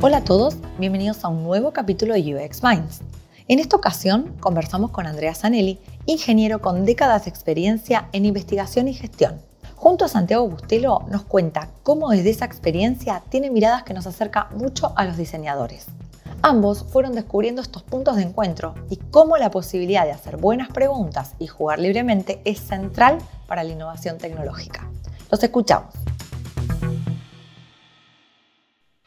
Hola a todos, bienvenidos a un nuevo capítulo de UX Minds. En esta ocasión conversamos con Andrea Zanelli, ingeniero con décadas de experiencia en investigación y gestión. Junto a Santiago Bustelo nos cuenta cómo desde esa experiencia tiene miradas que nos acerca mucho a los diseñadores. Ambos fueron descubriendo estos puntos de encuentro y cómo la posibilidad de hacer buenas preguntas y jugar libremente es central para la innovación tecnológica. Los escuchamos.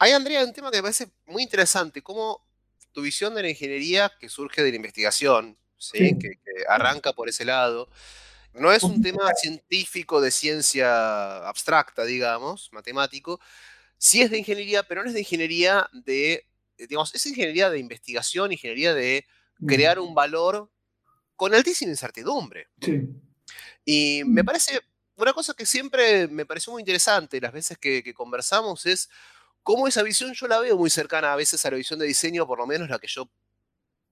Hay, Andrea, un tema que me parece muy interesante, cómo tu visión de la ingeniería que surge de la investigación, Que, que, arranca por ese lado, no es un tema científico de ciencia abstracta, digamos, matemático, sí es de ingeniería, pero no es de ingeniería de digamos, es ingeniería de investigación, ingeniería de crear un valor con altísima incertidumbre. Sí. Y me parece, una cosa que siempre me pareció muy interesante las veces que, conversamos es cómo esa visión yo la veo muy cercana a veces a la visión de diseño, por lo menos la que yo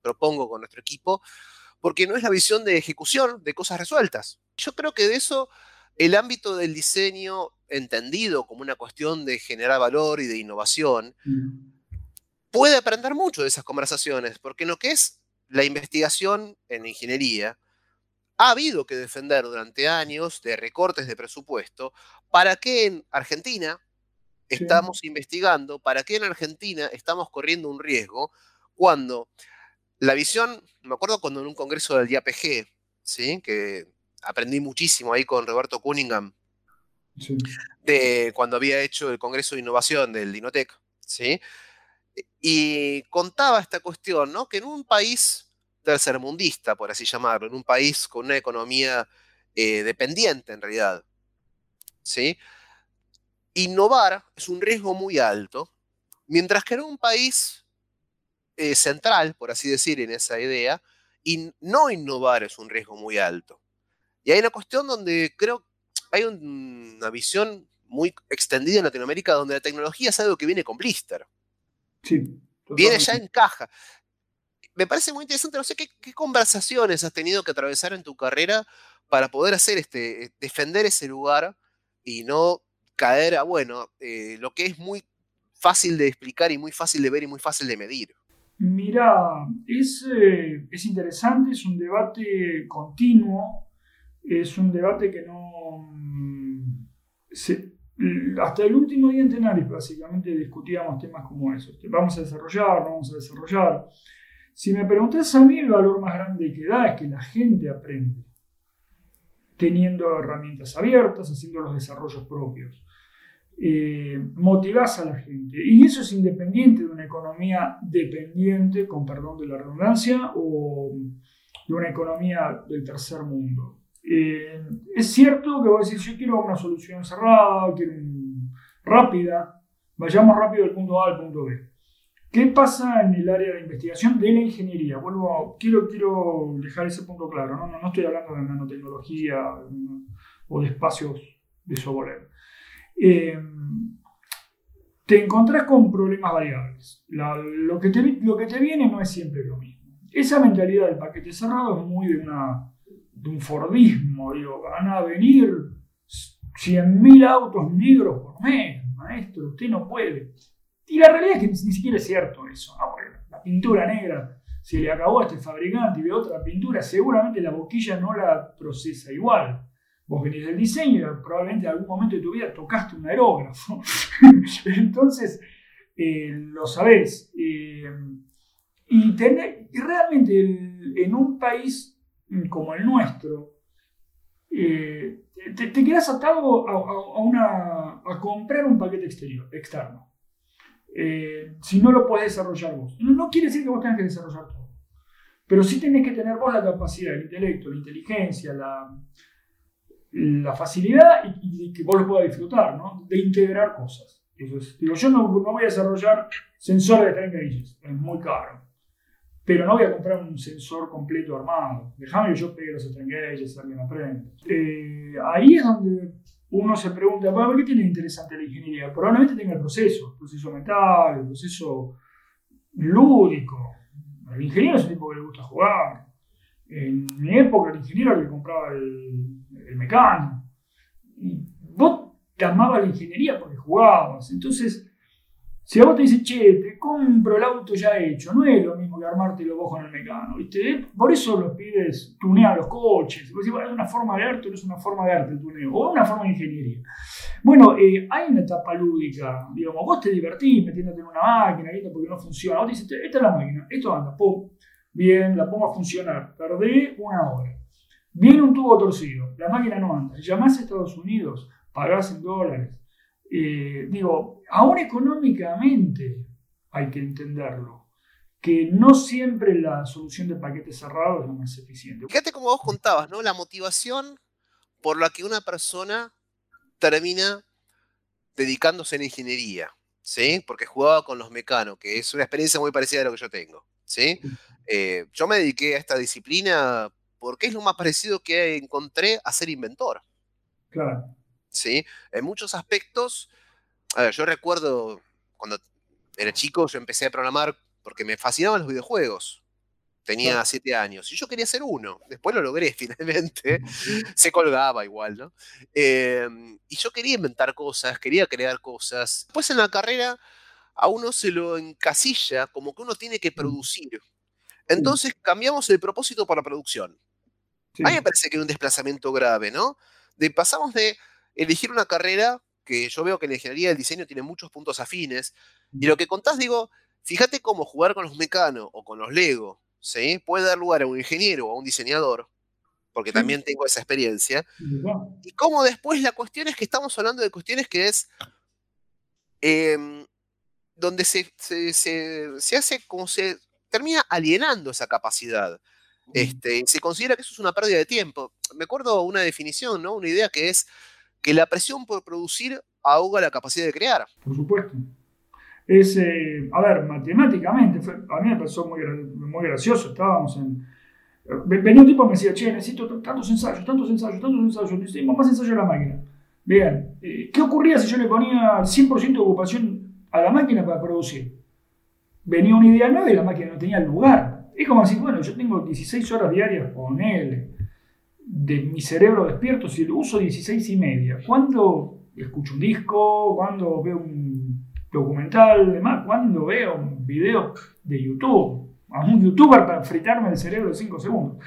propongo con nuestro equipo, porque no es la visión de ejecución de cosas resueltas. Yo creo que de eso el ámbito del diseño entendido como una cuestión de generar valor y de innovación, puede aprender mucho de esas conversaciones, porque en lo que es la investigación en ingeniería, ha habido que defender durante años de recortes de presupuesto para que en Argentina estamos investigando, para que en Argentina estamos corriendo un riesgo cuando la visión, me acuerdo cuando en un congreso del IAPG, ¿sí? que aprendí muchísimo ahí con Roberto Cunningham, de cuando había hecho el Congreso de Innovación del Dinotec, ¿sí? Y contaba esta cuestión, ¿no? Que en un país tercermundista, por así llamarlo, en un país con una economía eh, dependiente en realidad, ¿sí? Innovar es un riesgo muy alto, mientras que en un país eh, central, por así decir, en esa idea, y no innovar es un riesgo muy alto. Y hay una cuestión donde creo hay una visión muy extendida en Latinoamérica donde la tecnología es algo que viene con blister. Viene ya en caja. Me parece muy interesante, no sé qué, conversaciones has tenido que atravesar en tu carrera para poder hacer este, eh, defender ese lugar y no caer bueno, eh, lo que es muy fácil de explicar y muy fácil de ver y muy fácil de medir. Mira, es, eh, es interesante, es un debate continuo, es un debate que no... Mm, se, hasta el último día en Tenaris básicamente discutíamos temas como esos. Vamos a desarrollar, no vamos a desarrollar. Si me preguntas a mí, el valor más grande que da es que la gente aprende, teniendo herramientas abiertas, haciendo los desarrollos propios. Eh, motivás a la gente. Y eso es independiente de una economía dependiente, con perdón de la redundancia, o de una economía del tercer mundo. Eh, es cierto que vos decís, yo quiero una solución cerrada, quiero rápida, vayamos rápido del punto A al punto B. ¿Qué pasa en el área de investigación de la ingeniería? Vuelvo, quiero, quiero dejar ese punto claro, no, no, estoy hablando de nanotecnología o de espacios de software. Eh, te encontrás con problemas variables. lo, que te, viene no es siempre lo mismo. Esa mentalidad del paquete cerrado es muy de un Fordismo, digo, van a venir 100.000 autos negros por mes, maestro, usted no puede. Y la realidad es que ni, siquiera es cierto eso, ¿no? La pintura negra se le acabó a este fabricante y de otra pintura, seguramente la boquilla no la procesa igual. Vos venís del diseño probablemente en algún momento de tu vida tocaste un aerógrafo. Entonces, eh, lo sabés. Eh, y, realmente en un país como el nuestro, eh, te, quedas atado a, una, a, comprar un paquete exterior, externo. Si no lo puedes desarrollar vos. No, quiere decir que vos tengas que desarrollar todo. Pero sí tenés que tener vos la capacidad, el intelecto, la inteligencia, la, la facilidad y, que vos lo puedas disfrutar, ¿no? De integrar cosas. digo, yo no, no, voy a desarrollar sensores de 30 es muy caro pero no voy a comprar un sensor completo armado. Déjame que yo pegue los string alguien aprende. Eh, ahí es donde uno se pregunta, ¿por qué tiene interesante la ingeniería? Probablemente tenga el proceso, el proceso mental, el proceso lúdico. El ingeniero es un tipo que le gusta jugar. En mi época, el ingeniero le compraba el, el mecánico. Vos te amabas la ingeniería porque jugabas. Entonces, Si a vos te dicen, che, te compro el auto ya hecho, no es lo mismo que armártelo vos con el mecano, ¿viste? Por eso los pibes tunean los coches. Vos es una forma de arte o no es una forma de arte el tuneo, o una forma de ingeniería. Bueno, eh, hay una etapa lúdica, digamos, vos te divertís metiéndote en una máquina, viendo porque no funciona. Vos dices, esta es la máquina, esto anda, pum, bien, la pongo a funcionar, perdí una hora. Viene un tubo torcido, la máquina no anda. Llamás a Estados Unidos, pagás en dólares. Eh, digo, aún económicamente hay que entenderlo, que no siempre la solución de paquetes cerrados es la más eficiente. Fíjate como vos contabas, ¿no? La motivación por la que una persona termina dedicándose a la ingeniería, ¿sí? Porque jugaba con los mecanos, que es una experiencia muy parecida a lo que yo tengo, ¿sí? Eh, yo me dediqué a esta disciplina porque es lo más parecido que encontré a ser inventor. Claro. ¿Sí? En muchos aspectos, yo recuerdo cuando era chico, yo empecé a programar porque me fascinaban los videojuegos. Tenía siete años y yo quería ser uno. Después lo logré finalmente. Se colgaba igual, ¿no? Em, y yo quería inventar cosas, quería crear cosas. Después en la carrera a uno se lo encasilla como que uno tiene que producir. Entonces cambiamos el propósito para la producción. A mí me parece que hay un desplazamiento grave, ¿no? De, pasamos de elegir una carrera que yo veo que la ingeniería del diseño tiene muchos puntos afines, y lo que contás, digo, fíjate cómo jugar con los mecanos o con los Lego, ¿sí? Puede dar lugar a un ingeniero o a un diseñador, porque también tengo esa experiencia, y cómo después la cuestión es que estamos hablando de cuestiones que es... Em, donde se, se, se hace como se termina alienando esa capacidad. Este, se considera que eso es una pérdida de tiempo. Me acuerdo una definición, ¿no? Una idea que es que la presión por producir ahoga la capacidad de crear. Por supuesto. Es, eh, a ver, matemáticamente, a mí me pasó muy, muy gracioso. Estábamos en. Venía un tipo y me decía, che, necesito tantos ensayos, tantos ensayos, tantos ensayos, necesitamos más ensayos a la máquina. Vean, eh, ¿qué ocurría si yo le ponía 100% de ocupación a la máquina para producir? Venía una idea nueva y la máquina no tenía lugar es como decir, bueno, yo tengo 16 horas diarias con él, de mi cerebro despierto, si lo uso 16 y media, ¿cuándo escucho un disco? ¿Cuándo veo un documental? Demás? ¿Cuándo veo un video de YouTube? A un youtuber para fritarme el cerebro en 5 segundos.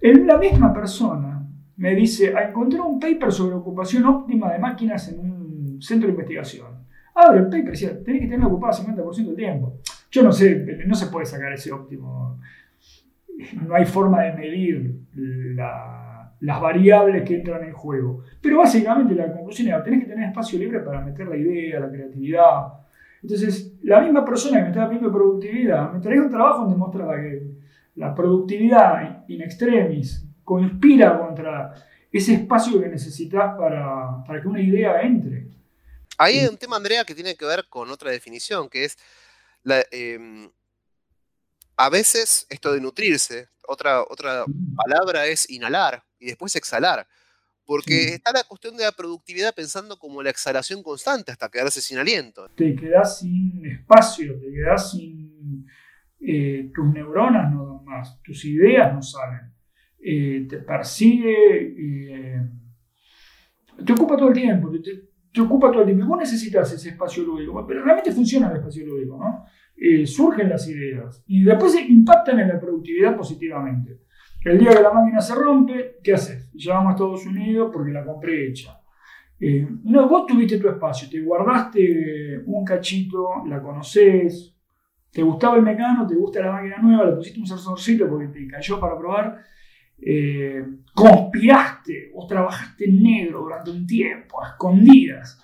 la misma persona me dice, encontré un paper sobre ocupación óptima de máquinas en un centro de investigación. Abre el paper y decía, tenés que tener ocupado 50% del tiempo. Yo no sé, no se puede sacar ese óptimo. No hay forma de medir las variables que entran en juego. Pero básicamente la conclusión es, tenés que tener espacio libre para meter la idea, la creatividad. Entonces, la misma persona que me estaba pidiendo productividad, me traía un trabajo donde mostraba que la productividad in extremis conspira contra ese espacio que necesitas para, para que una idea entre. Hay un tema, Andrea, que tiene que ver con otra definición, que es Em, a veces esto de nutrirse, otra, otra mm. palabra es inhalar y después exhalar. Porque está la cuestión de la productividad pensando como la exhalación constante hasta quedarse sin aliento. Te quedas sin espacio, te quedas sin. Eh, tus neuronas no dan más, tus ideas no salen. Eh, te persigue, eh, te ocupa todo el tiempo, te, ocupa todo el tiempo. Vos necesitas ese espacio lúdico, pero realmente funciona el espacio lúdico, ¿no? Eh, surgen las ideas y después impactan en la productividad positivamente. El día que la máquina se rompe, ¿qué haces? Llamamos a Estados Unidos porque la compré hecha. Eh, vos tuviste tu espacio, te guardaste un cachito, la conoces, te gustaba el mecano, te gusta la máquina nueva, le pusiste un sensorcito porque te cayó para probar, eh, conspiraste o trabajaste en negro durante un tiempo, a escondidas.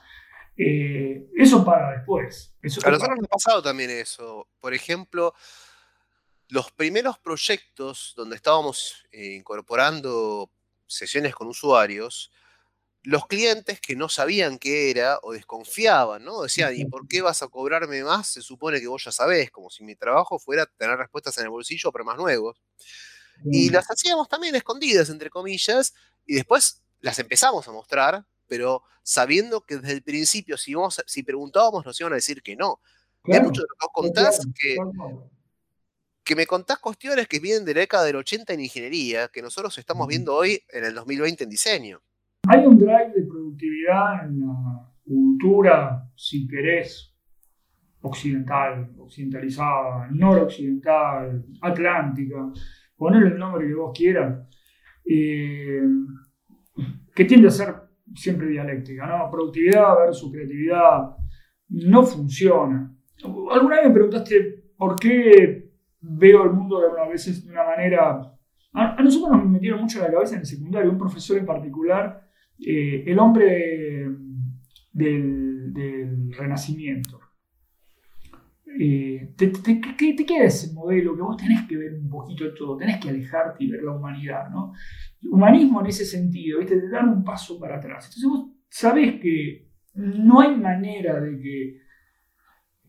Eh, eso para después. a nosotros nos ha pasado también eso. Por ejemplo, los primeros proyectos donde estábamos eh, incorporando sesiones con usuarios, los clientes que no sabían qué era o desconfiaban, ¿no? Decían, ¿y por qué vas a cobrarme más? Se supone que vos ya sabés, como si mi trabajo fuera tener respuestas en el bolsillo, pero más nuevos. Y las hacíamos también escondidas, entre comillas, y después las empezamos a mostrar pero sabiendo que desde el principio, si, si preguntábamos, nos iban a decir que no. Hay mucho de lo que contás que, que me contás cuestiones que vienen de la década del 80 en ingeniería, que nosotros estamos viendo hoy en el 2020 en diseño. Hay un drive de productividad en la cultura, si querés, occidental, occidentalizada, noroccidental, atlántica, ponerle el nombre que vos quieras, eh, que tiende a ser siempre dialéctica, ¿no? Productividad versus creatividad no funciona. Alguna vez me preguntaste por qué veo el mundo de veces de una manera... A, nosotros nos metieron mucho en la cabeza en el secundario, un profesor en particular, eh, el hombre del, del Renacimiento. Eh, te, te, te, queda ese modelo que vos tenés que ver un poquito de todo, tenés que alejarte y ver la humanidad, ¿no? Humanismo en ese sentido, ¿viste? te dan un paso para atrás. Entonces vos sabés que no hay manera de que,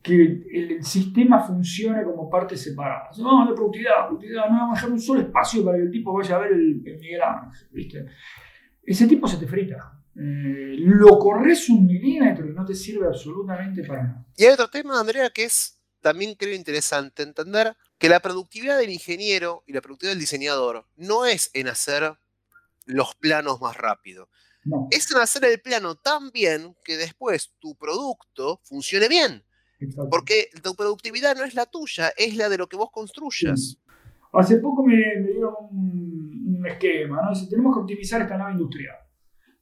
que el, sistema funcione como parte separada. Vamos a la productividad, productividad, no vamos a dejar un solo espacio para que el tipo vaya a ver el, el Miguel Ángel, ¿viste? Ese tipo se te frita. Eh, lo corres un milímetro y no te sirve absolutamente para nada. Y hay otro tema, Andrea, que es también creo interesante entender que la productividad del ingeniero y la productividad del diseñador no es en hacer los planos más rápido. Es en hacer el plano tan bien que después tu producto funcione bien. Porque tu productividad no es la tuya, es la de lo que vos construyas. Hace poco me, dieron un, un esquema, ¿no? Dice, tenemos que optimizar esta nave industrial.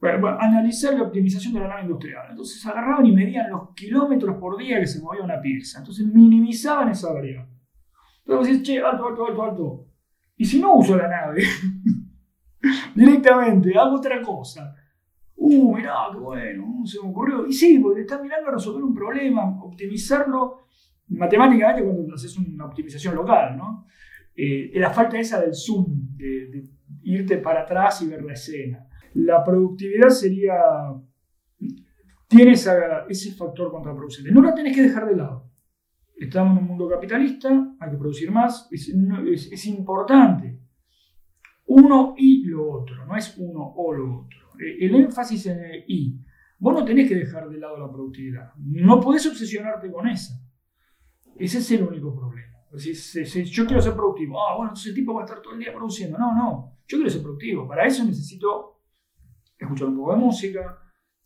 Analizar la optimización de la nave industrial. Entonces agarraban y medían los kilómetros por día que se movía una pieza. Entonces minimizaban esa variable. Entonces decís, che, alto, alto, alto, alto. Y si no uso la nave, directamente, hago otra cosa. Uh, mirá, qué bueno, uh, se me ocurrió. Y sí, porque estás mirando a resolver un problema, optimizarlo matemáticamente cuando haces una optimización local, ¿no? Eh, la falta esa del zoom, de irte para atrás y ver la escena. La productividad sería, tiene ese factor contraproducente. No la tenés que dejar de lado. Estamos en un mundo capitalista, hay que producir más, es, importante. Uno y lo otro, no es uno o lo otro. E, el énfasis en el y. Vos no tenés que dejar de lado la productividad. No podés obsesionarte con esa. Ese es el único problema. Si, yo quiero ser productivo, ah, bueno, entonces el tipo va a estar todo el día produciendo. No, no. Yo quiero ser productivo. Para eso necesito escuchar un poco de música.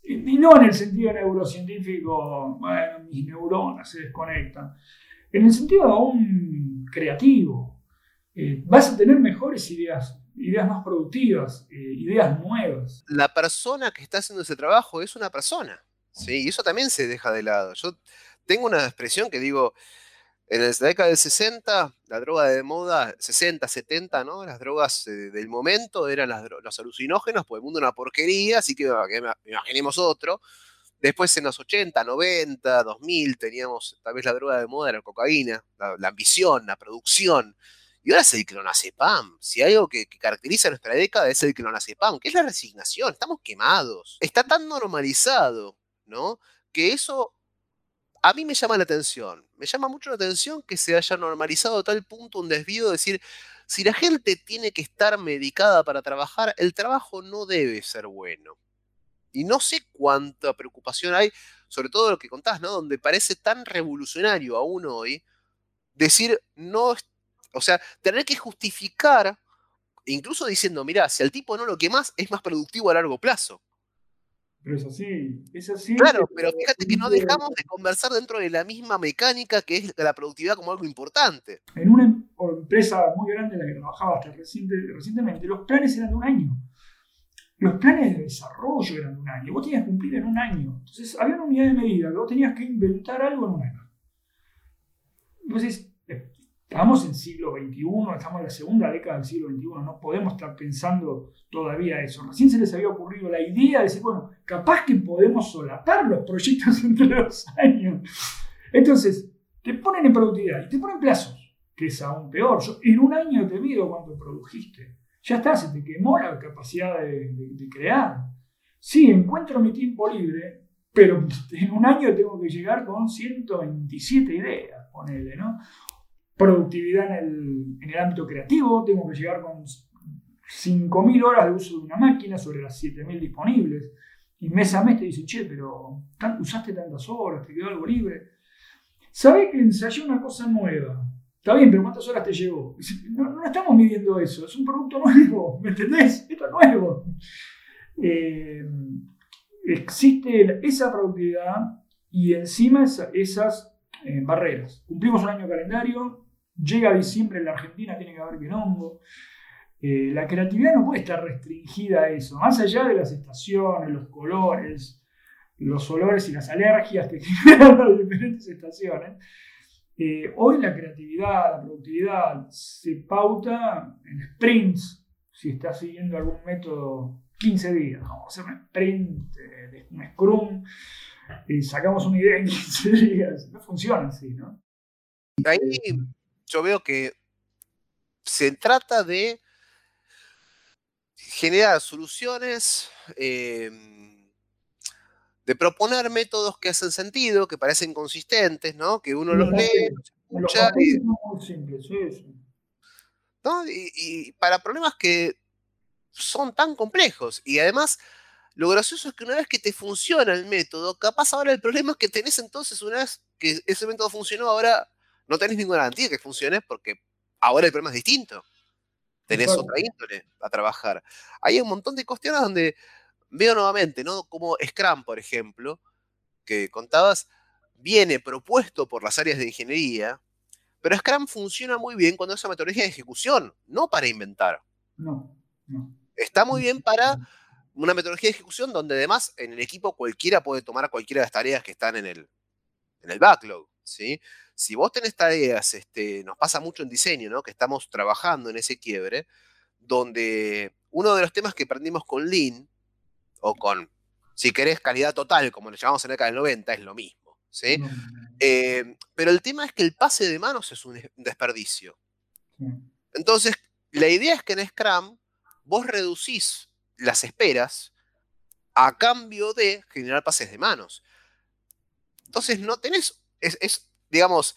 Y, no en el sentido neurocientífico, bueno, mis neuronas se desconectan. En el sentido aún creativo. Eh, vas a tener mejores ideas, ideas más productivas, eh, ideas nuevas. La persona que está haciendo ese trabajo es una persona. Sí, y eso también se deja de lado. Yo tengo una expresión que digo, en la década del 60, la droga de moda, 60, 70, ¿no? Las drogas eh, del momento eran los alucinógenos, porque el mundo era una porquería, así que, imaginemos otro. Después en los 80, 90, 2000 teníamos tal vez la droga de moda, era la cocaína, la, ambición, la producción. Y ahora es el clonazepam. Si hay algo que, que, caracteriza nuestra década es el clonazepam, que es la resignación. Estamos quemados. Está tan normalizado, ¿no? Que eso a mí me llama la atención, me llama mucho la atención que se haya normalizado a tal punto un desvío de decir, si la gente tiene que estar medicada para trabajar, el trabajo no debe ser bueno. Y no sé cuánta preocupación hay, sobre todo lo que contás, ¿no? Donde parece tan revolucionario aún hoy decir, no, o sea, tener que justificar, incluso diciendo, mira, si al tipo no lo quemas, es más productivo a largo plazo. Pero es así, es así. Claro, pero fíjate que no dejamos de conversar dentro de la misma mecánica que es la productividad como algo importante. En una em, empresa muy grande en la que trabajaba hasta recientemente, los planes eran de un año. Los planes de desarrollo eran de un año. Vos tenías que cumplir en un año. Entonces, había una unidad de medida que vos tenías que inventar algo en un año. Entonces, Estamos en siglo XXI, estamos en la segunda década del siglo XXI, no podemos estar pensando todavía eso. Recién se les había ocurrido la idea de decir, bueno, capaz que podemos solapar los proyectos entre los años. Entonces, te ponen en productividad y te ponen plazos, que es aún peor. Yo en un año te mido cuánto produjiste. Ya está, se te quemó la capacidad de, de crear. Sí, encuentro mi tiempo libre, pero en un año tengo que llegar con 127 ideas, ponele, ¿no? Productividad en el, ámbito creativo, tengo que llegar con 5.000 horas de uso de una máquina sobre las 7.000 disponibles. Y mes a mes te dicen, che, pero usaste tantas horas, te quedó algo libre. Sabés que ensayé una cosa nueva. Está bien, pero ¿cuántas horas te llevó? No, estamos midiendo eso, es un producto nuevo, ¿me entendés? Esto es nuevo. Eh, existe esa productividad y encima esas eh, barreras. Cumplimos un año calendario, llega diciembre en la Argentina, tiene que haber quilombo. Eh, la creatividad no puede estar restringida a eso, más allá de las estaciones, los colores, los olores y las alergias que generan las diferentes estaciones. Eh, hoy la creatividad, la productividad se pauta en sprints, si estás siguiendo algún método 15 días, vamos a hacer un sprint, un scrum, y sacamos una idea en 15 días. No funciona así, ¿no? Ahí yo veo que se trata de generar soluciones, em, de proponer métodos que hacen sentido, que parecen consistentes, ¿no? Que uno los lee, escucha y, ¿no? y, para problemas que son tan complejos. Y además, lo gracioso es que una vez que te funciona el método, capaz ahora el problema es que tenés entonces, una vez que ese método funcionó, ahora no tenés ninguna garantía que funcione porque ahora el problema es distinto. Tenés otra índole a trabajar. Hay un montón de cuestiones donde veo nuevamente, ¿no? Como Scrum, por ejemplo, que contabas, viene propuesto por las áreas de ingeniería, pero Scrum funciona muy bien cuando es una metodología de ejecución, no para inventar. No, no. Está muy bien para una metodología de ejecución donde además en el equipo cualquiera puede tomar cualquiera de las tareas que están en el, en el backlog. ¿Sí? Si vos tenés tareas, este, nos pasa mucho en diseño, ¿no? que estamos trabajando en ese quiebre, donde uno de los temas que aprendimos con Lean, o con, si querés, calidad total, como le llamamos en la década del 90, es lo mismo. ¿sí? Eh, pero el tema es que el pase de manos es un desperdicio. Entonces, la idea es que en Scrum vos reducís las esperas a cambio de generar pases de manos. Entonces no tenés, es, digamos,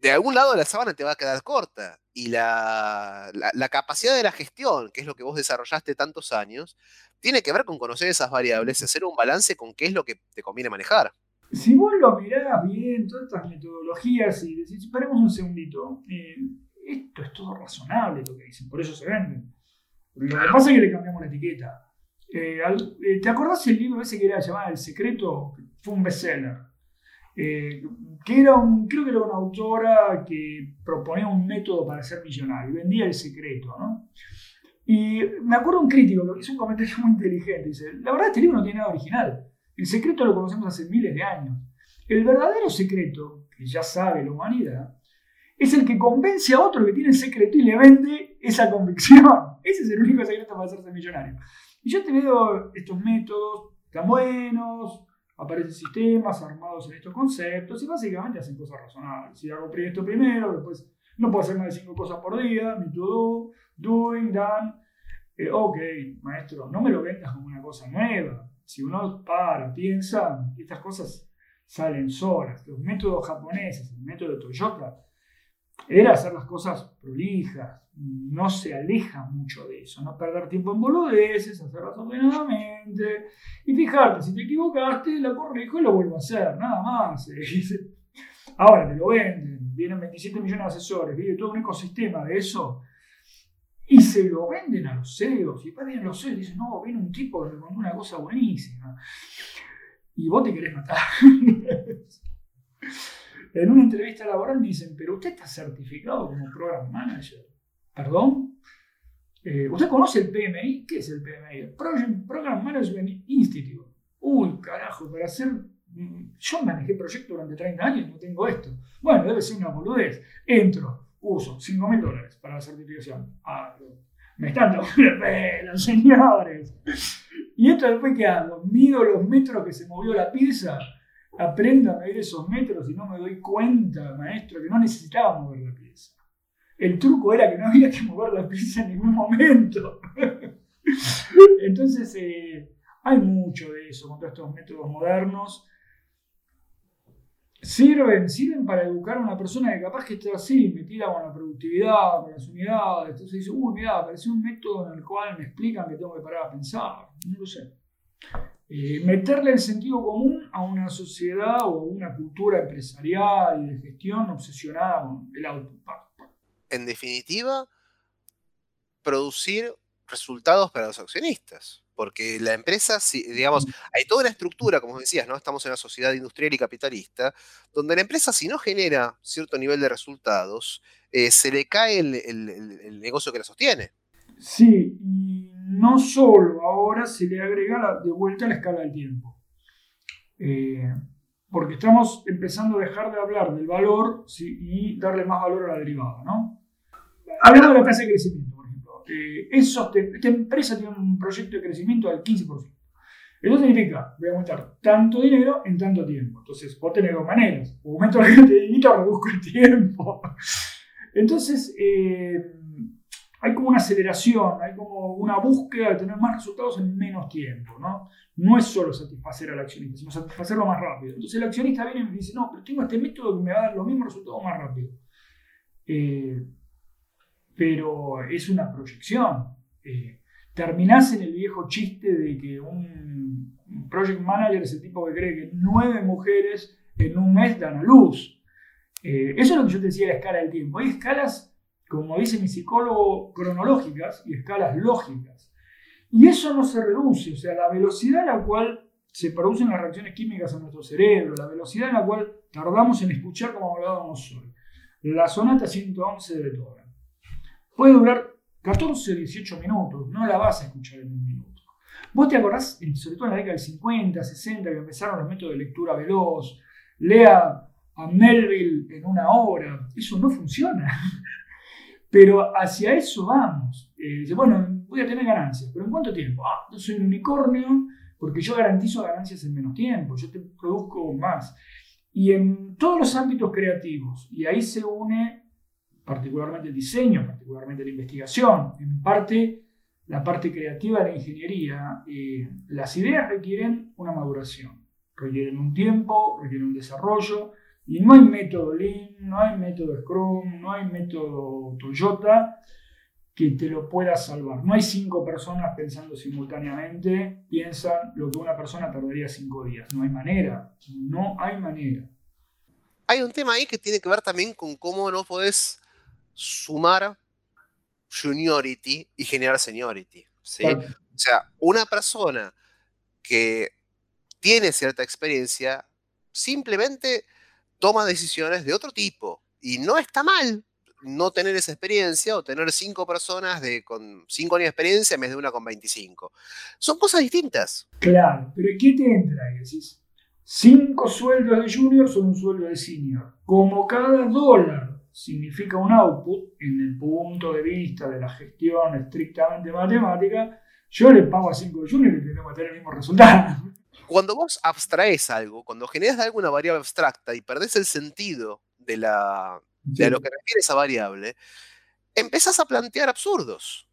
de algún lado la sábana te va a quedar corta y la, la, capacidad de la gestión, que es lo que vos desarrollaste tantos años, tiene que ver con conocer esas variables, hacer un balance con qué es lo que te conviene manejar. Si vos lo mirás bien, todas estas metodologías y decís, esperemos un segundito, eh, esto es todo razonable lo que dicen, por eso se venden. Lo que pasa es que le cambiamos la etiqueta. Eh, eh, ¿Te acordás el libro ese que era llamado El Secreto? Fue un bestseller. Eh, que era un, creo que era una autora que proponía un método para ser millonario, vendía el secreto, ¿no? Y me acuerdo un crítico que hizo un comentario muy inteligente, dice, la verdad este libro no tiene nada original, el secreto lo conocemos hace miles de años, el verdadero secreto, que ya sabe la humanidad, es el que convence a otro que tiene el secreto y le vende esa convicción. Ese es el único secreto para hacerse millonario. Y yo te veo estos métodos tan buenos, aparecen sistemas armados en estos conceptos y básicamente hacen cosas razonables. Si hago esto primero, después no puedo hacer más de cinco cosas por día, mi to doing, done. Eh, ok, maestro, no me lo vendas como una cosa nueva. Si uno para, piensa, estas cosas salen solas. Los métodos japoneses, el método Toyota, era hacer las cosas prolijas, no se aleja mucho de eso, no perder tiempo en boludeces, hacerlas ordenadamente y fijarte, si te equivocaste, lo corrijo y lo vuelvo a hacer, nada más. Ahora te lo venden, vienen 27 millones de asesores, viene todo un ecosistema de eso y se lo venden a los CEOs y vienen los CEOs dicen, no, viene un tipo que me contó una cosa buenísima y vos te querés matar. En una entrevista laboral me dicen, pero usted está certificado como Program Manager. ¿Perdón? Eh, ¿Usted conoce el PMI? ¿Qué es el PMI? Program Management Institute. Uy, carajo, para hacer... Mm, yo manejé proyectos durante 30 años no tengo esto. Bueno, debe ser una boludez. Entro, uso 5 mil dólares para la certificación. Ah, me están pelo, señores. ¿Y esto después qué hago? Mido los metros que se movió la pieza aprenda a medir esos metros y no me doy cuenta, maestro, que no necesitaba mover la pieza. El truco era que no había que mover la pieza en ningún momento. Entonces, eh, hay mucho de eso con todos estos métodos modernos. Sirven, sirven para educar a una persona que capaz que está así, metida con la productividad, con las unidades. Entonces dice, uy, mira, apareció un método en el cual me explican que tengo que parar a pensar. No lo sé. Eh, meterle el sentido común a una sociedad o una cultura empresarial y de gestión obsesionada con el auto. En definitiva, producir resultados para los accionistas. porque la empresa, digamos, hay toda una estructura, como decías, ¿no? Estamos en una sociedad industrial y capitalista, donde la empresa, si no genera cierto nivel de resultados, eh, se le cae el, negocio que la sostiene. Sí, y no solo ahora se le agrega de vuelta la escala del tiempo. Eh, porque estamos empezando a dejar de hablar del valor y darle más valor a la derivada, ¿no? Hablando de la tasa de crecimiento eh, esta empresa tiene un proyecto de crecimiento del 15%. Eso significa, voy a aumentar tanto dinero en tanto tiempo. Entonces, vos tenés dos maneras. Aumento la cantidad de dinero o reduzco el tiempo. Entonces, eh, hay como una aceleración, hay como una búsqueda de tener más resultados en menos tiempo, ¿no? No es solo satisfacer al accionista, sino satisfacerlo más rápido. Entonces el accionista viene y me dice, no, pero tengo este método que me va a dar los mismos resultados más rápido. Eh, pero es una proyección. Eh, terminás en el viejo chiste de que un project manager es el tipo que cree que nueve mujeres en un mes dan a luz. Eh, eso es lo que yo te decía de la escala del tiempo. Hay escalas, como dice mi psicólogo, cronológicas y escalas lógicas. Y eso no se reduce, o sea, la velocidad a la cual se producen las reacciones químicas en nuestro cerebro, la velocidad en la cual tardamos en escuchar como hablábamos hoy. La sonata 111 de Beethoven Puede durar 14 o 18 minutos, no la vas a escuchar en un minuto. ¿Vos te acordás, sobre todo en la década del 50, 60, que empezaron los métodos de lectura veloz? Lea a Melville en una hora. Eso no funciona. Pero hacia eso vamos. Eh, dice, bueno, voy a tener ganancias, pero ¿en cuánto tiempo? Ah, yo soy un unicornio porque yo garantizo ganancias en menos tiempo, yo te produzco más. Y en todos los ámbitos creativos, y ahí se une particularmente el diseño, particularmente la investigación, en parte la parte creativa de la ingeniería, eh, las ideas requieren una maduración, requieren un tiempo, requieren un desarrollo, y no hay método Lean, no hay método Scrum, no hay método Toyota que te lo pueda salvar. No hay cinco personas pensando simultáneamente, piensan lo que una persona tardaría cinco días. No hay manera, no hay manera. Hay un tema ahí que tiene que ver también con cómo no podés sumar juniority y generar seniority. ¿sí? O sea, una persona que tiene cierta experiencia simplemente toma decisiones de otro tipo. Y no está mal no tener esa experiencia o tener cinco personas de, con cinco años de experiencia en vez de una con 25. Son cosas distintas. Claro, pero ¿qué te entra? Decís, cinco sueldos de junior son un sueldo de senior. Como cada dólar significa un output en el punto de vista de la gestión estrictamente matemática, yo le pago a 5 juniors y tenemos que tener el mismo resultado. Cuando vos abstraes algo, cuando generas alguna variable abstracta y perdés el sentido de, la, de lo que refiere esa variable, empezás a plantear absurdos.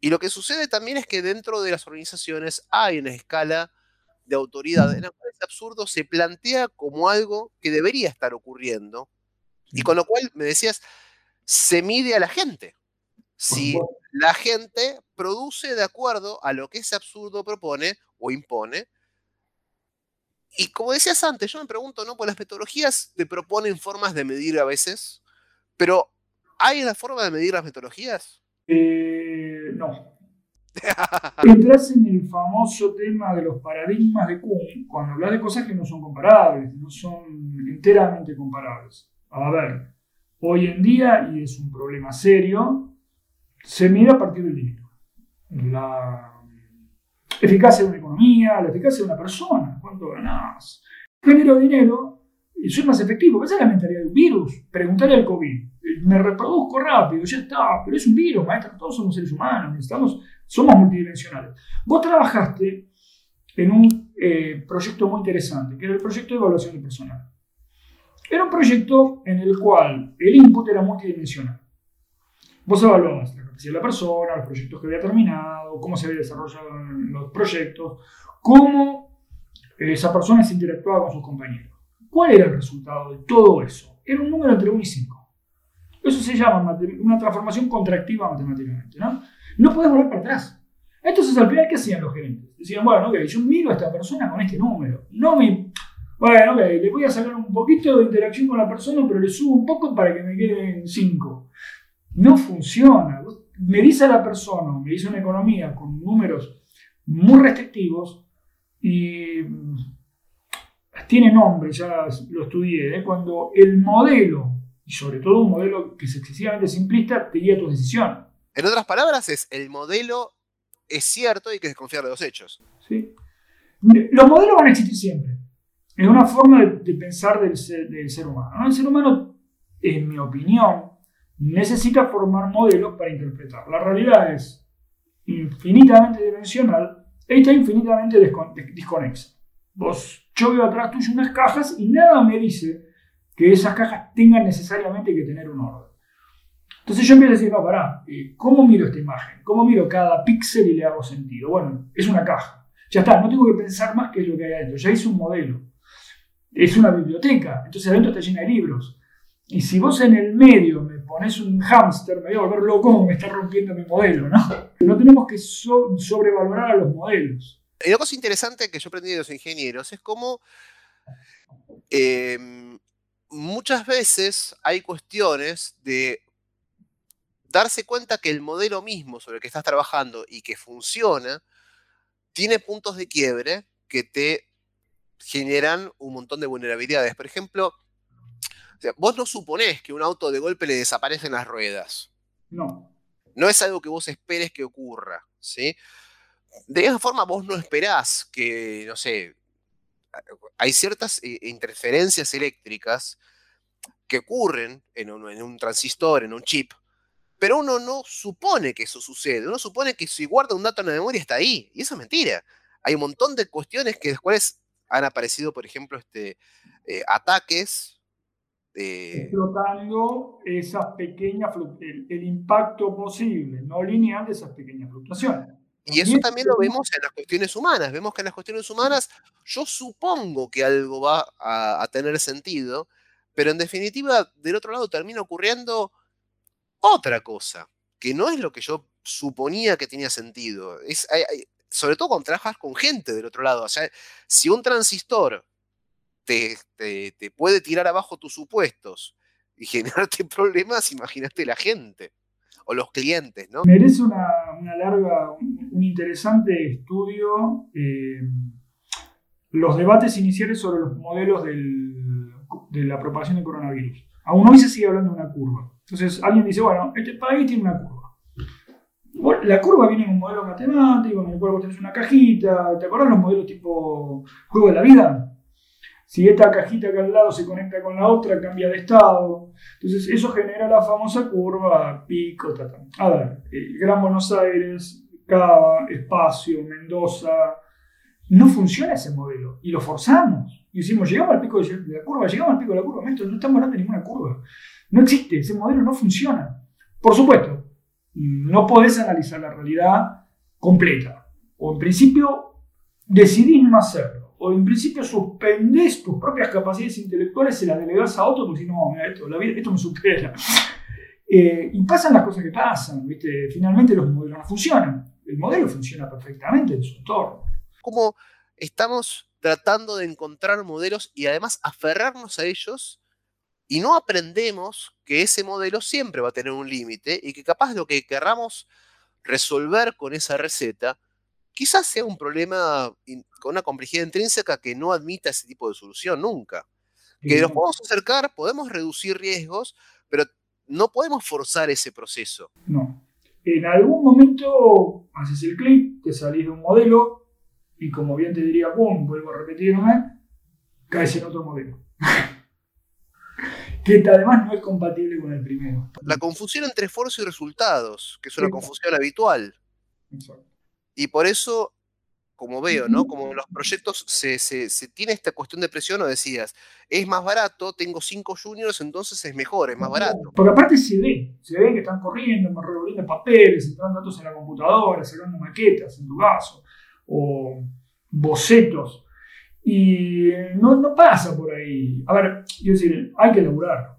Y lo que sucede también es que dentro de las organizaciones hay una escala de autoridad en la cual ese absurdo se plantea como algo que debería estar ocurriendo y con lo cual, me decías, se mide a la gente. Si la gente produce de acuerdo a lo que ese absurdo propone o impone. Y como decías antes, yo me pregunto, ¿no? Pues las metodologías te proponen formas de medir a veces, pero ¿hay una forma de medir las metodologías? Eh, no. Entras en el famoso tema de los paradigmas de Kuhn cuando hablas de cosas que no son comparables, no son enteramente comparables. A ver, hoy en día, y es un problema serio, se mide a partir del dinero. La eficacia de una economía, la eficacia de una persona, cuánto ganas. Genero dinero y soy más efectivo. Esa es la mentalidad de un virus. Preguntarle al COVID. Me reproduzco rápido, ya está, pero es un virus, maestro. Todos somos seres humanos, estamos, somos multidimensionales. Vos trabajaste en un eh, proyecto muy interesante, que era el proyecto de evaluación de personal. Era un proyecto en el cual el input era multidimensional. Vos evaluabas la capacidad de la persona, los proyectos que había terminado, cómo se había desarrollado los proyectos, cómo esa persona se interactuaba con sus compañeros. ¿Cuál era el resultado de todo eso? Era un número entre 1 y 5. Eso se llama una transformación contractiva matemáticamente. ¿no? No puedes volver para atrás. Entonces, al final, ¿qué hacían los gerentes? Decían, bueno, ok, yo miro a esta persona con este número. No me bueno, le voy a sacar un poquito de interacción con la persona, pero le subo un poco para que me queden 5. No funciona. Me dice la persona, me dice una economía con números muy restrictivos y mm, tiene nombre, ya lo estudié, ¿eh? cuando el modelo, y sobre todo un modelo que es excesivamente simplista, te guía tu decisión. En otras palabras, es el modelo es cierto y hay que desconfiar de los hechos. ¿Sí? Los modelos van a existir siempre. Es una forma de, pensar del ser, del ser humano. El ser humano, en mi opinión, necesita formar modelos para interpretar. La realidad es infinitamente dimensional e está infinitamente desconexa. Vos, yo veo atrás tuyo unas cajas y nada me dice que esas cajas tengan necesariamente que tener un orden. Entonces yo empiezo a decir, no, eh, ¿cómo miro esta imagen? ¿Cómo miro cada píxel y le hago sentido? Bueno, es una caja. Ya está, no tengo que pensar más qué es lo que hay adentro. Ya hice un modelo. Es una biblioteca, entonces adentro está llena de libros. Y si vos en el medio me pones un hámster, me voy a volver loco me está rompiendo mi modelo, ¿no? No tenemos que sobrevalorar a los modelos. Y una cosa interesante que yo aprendí de los ingenieros es cómo em, muchas veces hay cuestiones de darse cuenta que el modelo mismo sobre el que estás trabajando y que funciona, tiene puntos de quiebre que te generan un montón de vulnerabilidades. Por ejemplo, vos no suponés que un auto de golpe le desaparecen las ruedas. No. No es algo que vos esperes que ocurra, ¿sí? De esa forma vos no esperás que, no sé, hay ciertas eh, interferencias eléctricas que ocurren en un, transistor, en un chip, pero uno no supone que eso sucede. Uno supone que si guarda un dato en la memoria está ahí. Y eso es mentira. Hay un montón de cuestiones que después han aparecido, por ejemplo, este, eh, ataques explotando esas pequeñas el, el, impacto posible, no lineal de esas pequeñas fluctuaciones. Y eso también lo vemos en las cuestiones humanas. Vemos que en las cuestiones humanas yo supongo que algo va a, tener sentido, pero en definitiva del otro lado termina ocurriendo otra cosa, que no es lo que yo suponía que tenía sentido. Es, sobre todo cuando trabajas con gente del otro lado. O sea, si un transistor te, te, puede tirar abajo tus supuestos y generarte problemas, imagínate la gente o los clientes, ¿no? Merece una, una larga, un, interesante estudio eh, los debates iniciales sobre los modelos del, de la propagación del coronavirus. Aún hoy se sigue hablando de una curva. Entonces alguien dice, bueno, este país tiene una curva. la curva viene en un modelo matemático en el cual vos tenés una cajita. ¿Te acuerdas los modelos tipo juego de la vida? Si esta cajita que al lado se conecta con la otra, cambia de estado. Entonces, eso genera la famosa curva pico, tata. A ver, el Gran Buenos Aires, Cava, Espacio, Mendoza. No funciona ese modelo y lo forzamos. Y decimos, llegamos al pico de la curva, llegamos al pico de la curva. Esto no estamos hablando de ninguna curva. No existe, ese modelo no funciona. Por supuesto, no podés analizar la realidad completa. O en principio, decidís no hacerlo o en principio suspendes tus propias capacidades intelectuales y las delegas a otro porque no, mira, esto, esto me supera. Eh, y pasan las cosas que pasan. Finalmente los modelos no funcionan. El modelo funciona perfectamente en su entorno. Como estamos tratando de encontrar modelos y además aferrarnos a ellos y no aprendemos que ese modelo siempre va a tener un límite y que capaz lo que querramos resolver con esa receta quizás sea un problema con una complejidad intrínseca que no admita ese tipo de solución nunca. Que nos podemos acercar, podemos reducir riesgos, pero no podemos forzar ese proceso. No. En algún momento haces el clic, te salís de un modelo y como bien te diría pum, vuelvo a repetirme, caes en otro modelo. que además no es compatible con el primero. La confusión entre esfuerzo y resultados, que es una confusión habitual. Exacto. Y por eso, como veo, ¿no? Como en los proyectos se, tiene esta cuestión de presión, o decías, es más barato, tengo cinco juniors, entonces es mejor, es más barato. Porque aparte se ve, se ve que están corriendo, revolviendo papeles, entrando datos en la computadora, sacando maquetas, en tu caso, o bocetos. Y no, no pasa por ahí. A ver, quiero decir, hay que laburar.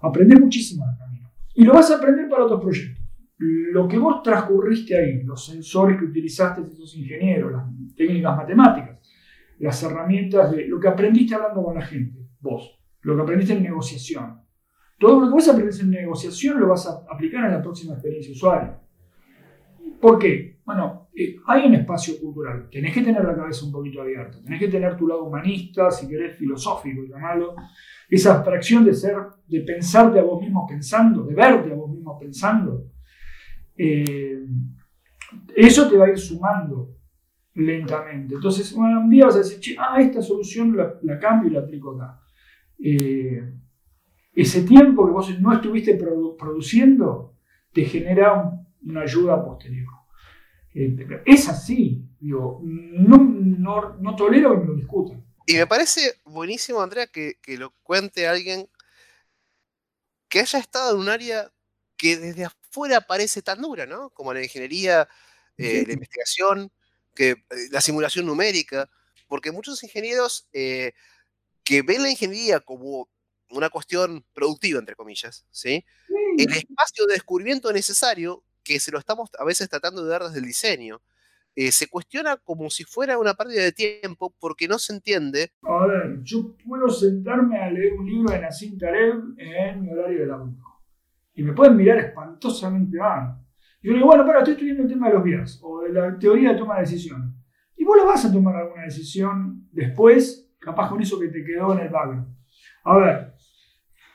Aprender muchísimo en el camino. Y lo vas a aprender para otros proyectos lo que vos transcurriste ahí, los sensores que utilizaste esos ingenieros, las técnicas matemáticas, las herramientas de lo que aprendiste hablando con la gente, vos, lo que aprendiste en negociación. Todo lo que vos aprendiste en negociación lo vas a aplicar en la próxima experiencia usuaria. ¿Por qué? Bueno, eh, hay un espacio cultural. Tenés que tener la cabeza un poquito abierta. Tenés que tener tu lado humanista, si querés, filosófico, llamarlo. Esa abstracción de ser, de pensarte a vos mismo pensando, de verte a vos mismo pensando. Eh, eso te va a ir sumando lentamente. Entonces, un día vas a decir, ah, esta solución la, cambio y la aplico acá. Eh, ese tiempo que vos no estuviste produciendo te genera una ayuda posterior. Eh, es así, digo, no, no, tolero que lo discutan. Y me parece buenísimo, Andrea, que, que lo cuente alguien que haya estado en un área que desde afuera parece tan dura, ¿no? Como la ingeniería, eh, la investigación, que, eh, la simulación numérica, porque muchos ingenieros que ven la ingeniería como una cuestión productiva, entre comillas, ¿sí? El espacio de descubrimiento necesario, que se lo estamos a veces tratando de dar desde el diseño, eh, se cuestiona como si fuera una pérdida de tiempo porque no se entiende. A ver, yo puedo sentarme a leer un libro de Nassim Taleb en mi horario de laburo y me pueden mirar espantosamente mal. Yo digo, bueno, pero estoy estudiando el tema de los vías o de la teoría de toma de decisiones. Y vos lo vas a tomar alguna decisión después, capaz con eso que te quedó en el background. A ver,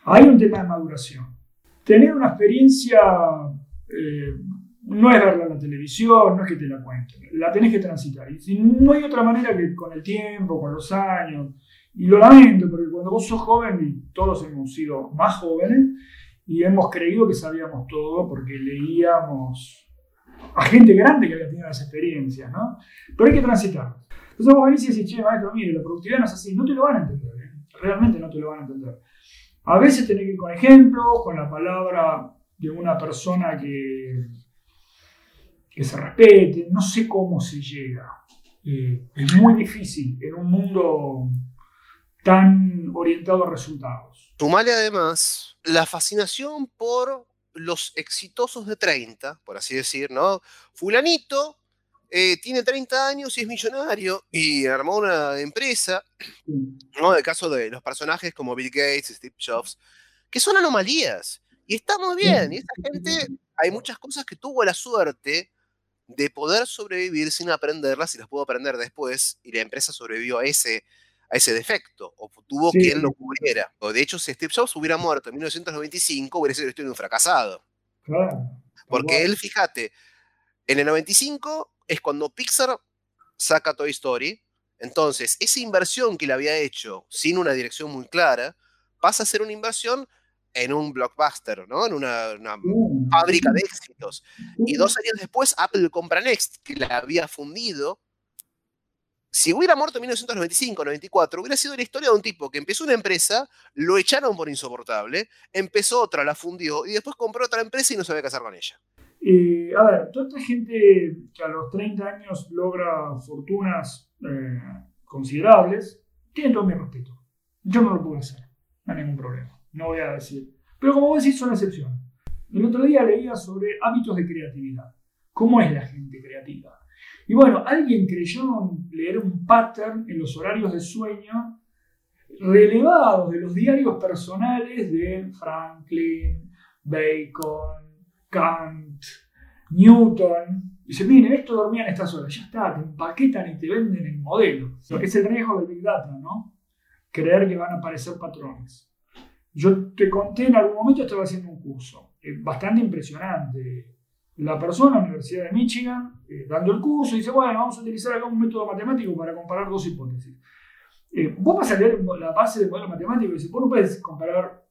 hay un tema de maduración. Tener una experiencia eh, no es verla en la televisión, no es que te la cuenten, la tenés que transitar. Y no hay otra manera que con el tiempo, con los años. Y lo lamento, porque cuando vos sos joven, y todos hemos sido más jóvenes, y hemos creído que sabíamos todo porque leíamos a gente grande que había tenido las experiencias, ¿no? Pero hay que transitar. Entonces vos venís y decís, che, maestro, mire, la productividad no es así. No te lo van a entender, ¿eh? realmente no te lo van a entender. A veces tenés que ir con ejemplos, con la palabra de una persona que, que se respete, no sé cómo se llega. Eh, es muy difícil en un mundo tan orientado a resultados. Tumale además la fascinación por los exitosos de 30, por así decir, ¿no? Fulanito eh, tiene 30 años y es millonario y armó una empresa, ¿no? El caso de los personajes como Bill Gates, Steve Jobs, que son anomalías. Y está muy bien. Y esa gente, hay muchas cosas que tuvo la suerte de poder sobrevivir sin aprenderlas y las pudo aprender después. Y la empresa sobrevivió a ese, a ese defecto, o tuvo quien lo cubriera. O de hecho, si Steve Jobs hubiera muerto en 1995, hubiera sido un fracasado. Porque él, fíjate, en el 95 es cuando Pixar saca Toy Story. Entonces, esa inversión que le había hecho sin una dirección muy clara, pasa a ser una inversión en un blockbuster, ¿no? En una, uh, fábrica de éxitos. Y dos años después, Apple compra Next, que la había fundido. Si hubiera muerto en 1995, 94, hubiera sido la historia de un tipo que empezó una empresa, lo echaron por insoportable, empezó otra, la fundió y después compró otra empresa y no sabía hacer con ella. Eh, a ver, toda esta gente que a los 30 años logra fortunas eh, considerables, tiene todo mi respeto. Yo no lo puedo hacer, no hay ningún problema, no voy a decir. Pero como vos decís, son excepciones. El otro día leía sobre hábitos de creatividad. ¿Cómo es la gente creativa? Y bueno, alguien creyó leer un pattern en los horarios de sueño relevados de los diarios personales de Franklin, Bacon, Kant, Newton. Dice, miren, esto dormía en estas horas, ya está, te empaquetan y te venden el modelo. Es el riesgo del Big Data, ¿no? Creer que van a aparecer patrones. Yo te conté en algún momento, estaba haciendo un curso, eh, bastante impresionante. La persona, Universidad de Michigan, eh, dando el curso, dice, bueno, vamos a utilizar acá un método matemático para comparar dos hipótesis. Eh, vos vas a leer la base del modelo matemático y dices, vos no puedes comparar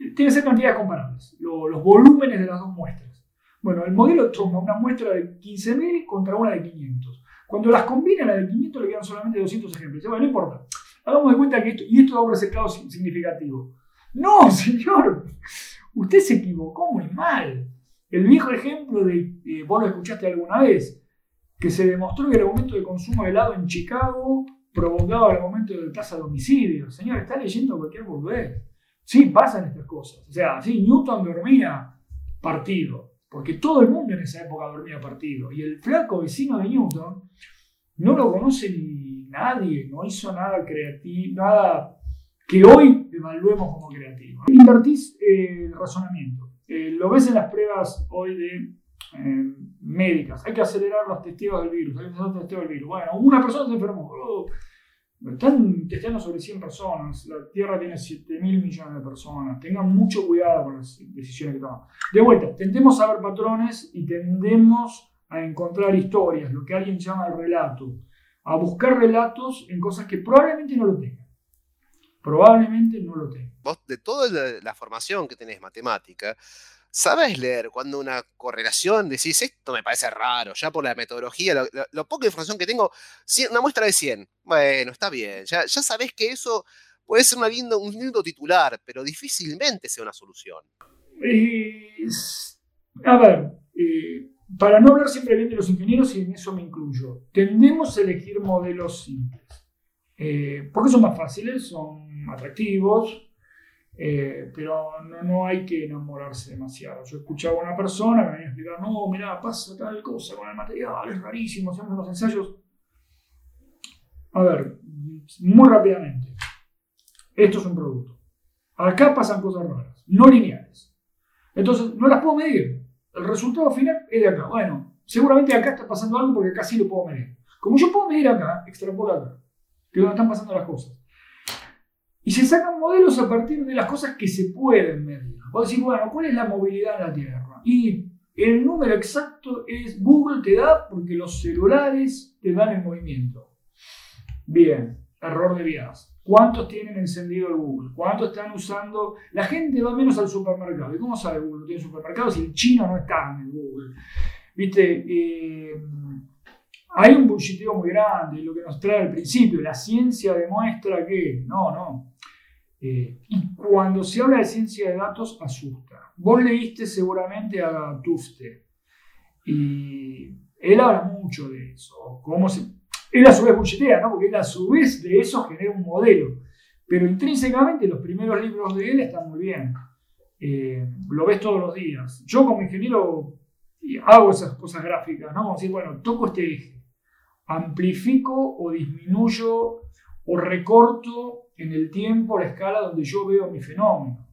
tiene que ser cantidades comparables, los volúmenes de las dos muestras. Bueno, el modelo toma una muestra de 15.000 contra una de 500. Cuando las combina, la de 500 le quedan solamente 200 ejemplos. Bueno, no importa. Hagamos de cuenta que esto, y esto da un resultado significativo. No, señor, usted se equivocó muy mal. El viejo ejemplo de, eh, vos lo escuchaste alguna vez, que se demostró que el aumento de consumo de helado en Chicago provocaba el aumento de tasa de homicidio. Señor, está leyendo cualquier boludez. Sí, pasan estas cosas. O sea, sí, Newton dormía partido, porque todo el mundo en esa época dormía partido. Y el flaco vecino de Newton no lo conoce ni nadie, no hizo nada creativo, nada que hoy evaluemos como creativo. Invertís eh, el razonamiento. Eh, lo ves en las pruebas hoy de eh, médicas. Hay que acelerar los testeos del virus. Hay que hacer testeo del virus. Bueno, una persona se enfermó. Oh, están testeando sobre 100 personas. La Tierra tiene 7 mil millones de personas. Tengan mucho cuidado con las decisiones que toman. De vuelta, tendemos a ver patrones y tendemos a encontrar historias, lo que alguien llama el relato. A buscar relatos en cosas que probablemente no lo tengan. Probablemente no lo tengan. De toda la formación que tenés matemática, ¿Sabes leer cuando una correlación decís, esto me parece raro, ya por la metodología, lo, poca información que tengo, una muestra de 100, bueno, está bien, ya, ya sabés que eso puede ser una lindo, un lindo titular, pero difícilmente sea una solución. a ver, eh, para no hablar siempre bien de los ingenieros, y en eso me incluyo, tendemos a elegir modelos simples, eh, porque son más fáciles, son atractivos, eh, pero no, hay que enamorarse demasiado. Yo escuchaba a una persona que me venía a explicar, no, mira, pasa tal cosa con el material, es rarísimo, hacemos los ensayos. A ver, muy rápidamente, esto es un producto. Acá pasan cosas raras, no lineales. Entonces, no las puedo medir. El resultado final es de acá. Bueno, seguramente acá está pasando algo porque acá sí lo puedo medir. Como yo puedo medir acá, extrapolo acá, que es donde están pasando las cosas. Y se sacan modelos a partir de las cosas que se pueden medir. Vos decís, bueno, ¿cuál es la movilidad en la Tierra? Y el número exacto es Google te da porque los celulares te dan el movimiento. Bien, error de vías. ¿Cuántos tienen encendido el Google? ¿Cuántos están usando? La gente va menos al supermercado. ¿Y cómo sabe Google tiene supermercado si el chino no está en el Google? Viste, eh, hay un bulliteo muy grande, lo que nos trae al principio. La ciencia demuestra que. No, no. Eh, y cuando se habla de ciencia de datos, asusta. Vos leíste seguramente a Tufte y él habla mucho de eso. Cómo él a su vez bulletea, ¿no? porque él a su vez de eso genera un modelo. Pero intrínsecamente los primeros libros de él están muy bien. Eh, lo ves todos los días. Yo como ingeniero hago esas cosas gráficas, ¿no? Como decir, bueno, toco este eje, amplifico o disminuyo o recorto en el tiempo la escala donde yo veo mi fenómeno.